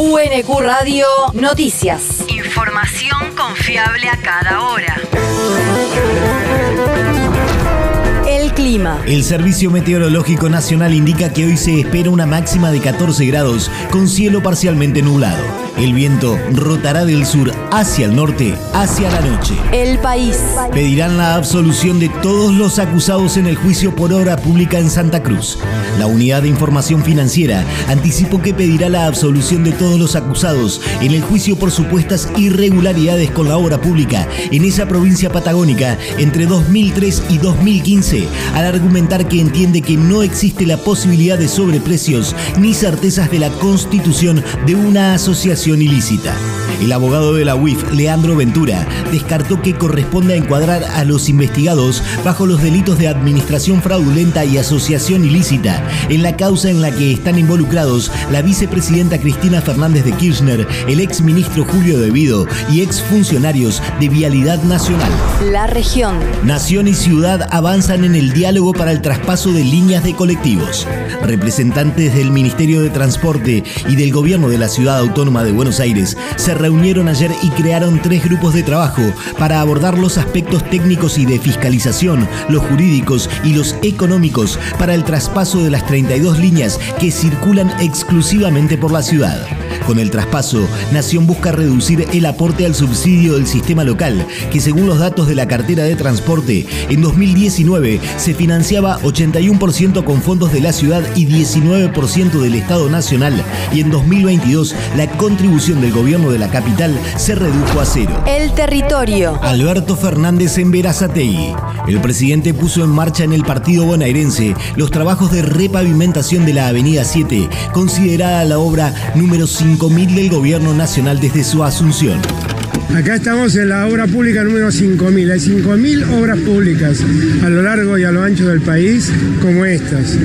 UNQ Radio Noticias. Información confiable a cada hora. El clima. El Servicio Meteorológico Nacional indica que hoy se espera una máxima de 14 grados con cielo parcialmente nublado. El viento rotará del sur hacia el norte hacia la noche. El país. Pedirán la absolución de todos los acusados en el juicio por obra pública en Santa Cruz. La Unidad de Información Financiera anticipó que pedirá la absolución de todos los acusados en el juicio por supuestas irregularidades con la obra pública en esa provincia patagónica entre 2003 y 2015, al argumentar que entiende que no existe la posibilidad de sobreprecios ni certezas de la constitución de una asociación ilícita. El abogado de la UIF, Leandro Ventura, descartó que corresponda encuadrar a los investigados bajo los delitos de administración fraudulenta y asociación ilícita en la causa en la que están involucrados la vicepresidenta Cristina Fernández de Kirchner, el ex ministro Julio Devido y ex funcionarios de Vialidad Nacional. La región. Nación y ciudad avanzan en el diálogo para el traspaso de líneas de colectivos. Representantes del Ministerio de Transporte y del Gobierno de la Ciudad Autónoma de Buenos Aires se reunieron ayer y crearon tres grupos de trabajo para abordar los aspectos técnicos y de fiscalización, los jurídicos y los económicos para el traspaso de las 32 líneas que circulan exclusivamente por la ciudad. Con el traspaso, Nación busca reducir el aporte al subsidio del sistema local, que según los datos de la cartera de transporte, en 2019 se financiaba 81% con fondos de la ciudad y 19% del Estado Nacional, y en 2022 la contribución del gobierno de la capital se redujo a cero. El territorio. Alberto Fernández en Verazategui. El presidente puso en marcha en el partido bonaerense los trabajos de repavimentación de la Avenida 7, considerada la obra número 5000 del gobierno nacional desde su asunción. Acá estamos en la obra pública número 5.000. Hay 5.000 obras públicas a lo largo y a lo ancho del país como estas,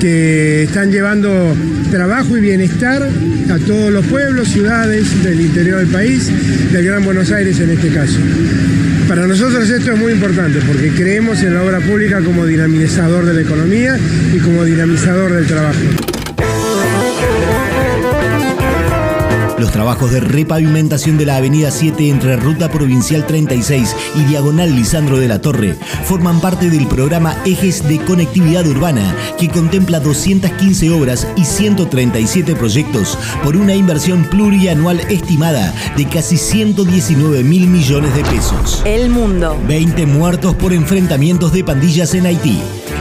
que están llevando trabajo y bienestar a todos los pueblos, ciudades del interior del país, del Gran Buenos Aires en este caso. Para nosotros esto es muy importante porque creemos en la obra pública como dinamizador de la economía y como dinamizador del trabajo. Los trabajos de repavimentación de la Avenida 7 entre Ruta Provincial 36 y Diagonal Lisandro de la Torre forman parte del programa Ejes de Conectividad Urbana, que contempla 215 obras y 137 proyectos por una inversión plurianual estimada de casi 119 mil millones de pesos. El mundo. 20 muertos por enfrentamientos de pandillas en Haití.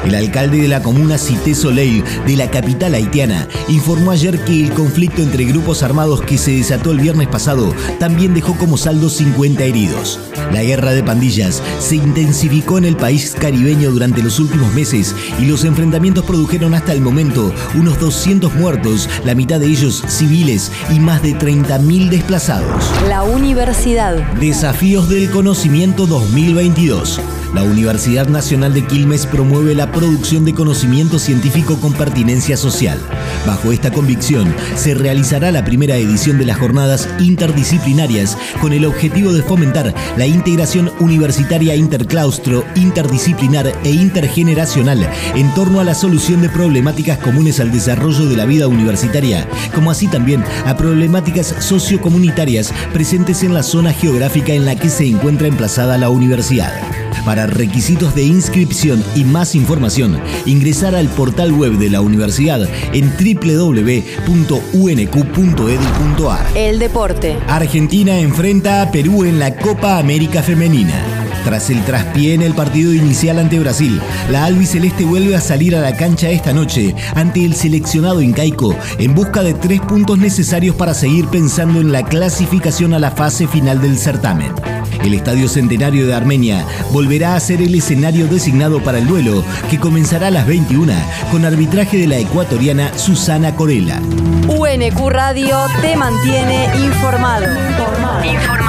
El alcalde de la comuna Cité Soleil de la capital haitiana informó ayer que el conflicto entre grupos armados que se desató el viernes pasado también dejó como saldo 50 heridos. La guerra de pandillas se intensificó en el país caribeño durante los últimos meses y los enfrentamientos produjeron hasta el momento unos 200 muertos, la mitad de ellos civiles y más de 30.000 desplazados. La universidad. Desafíos del conocimiento 2022. La Universidad Nacional de Quilmes promueve la producción de conocimiento científico con pertinencia social. Bajo esta convicción, se realizará la primera edición de las jornadas interdisciplinarias con el objetivo de fomentar la integración universitaria interclaustro, interdisciplinar e intergeneracional en torno a la solución de problemáticas comunes al desarrollo de la vida universitaria, como así también a problemáticas sociocomunitarias presentes en la zona geográfica en la que se encuentra emplazada la universidad. Para requisitos de inscripción y más información, ingresar al portal web de la universidad en www.unq.edu.ar. El deporte. Argentina enfrenta a Perú en la Copa América Femenina. Tras el traspié en el partido inicial ante Brasil, la albiceleste vuelve a salir a la cancha esta noche ante el seleccionado incaico en busca de tres puntos necesarios para seguir pensando en la clasificación a la fase final del certamen. El Estadio Centenario de Armenia volverá a ser el escenario designado para el duelo, que comenzará a las 21 con arbitraje de la ecuatoriana Susana Corella. UNQ Radio te mantiene informado. A cada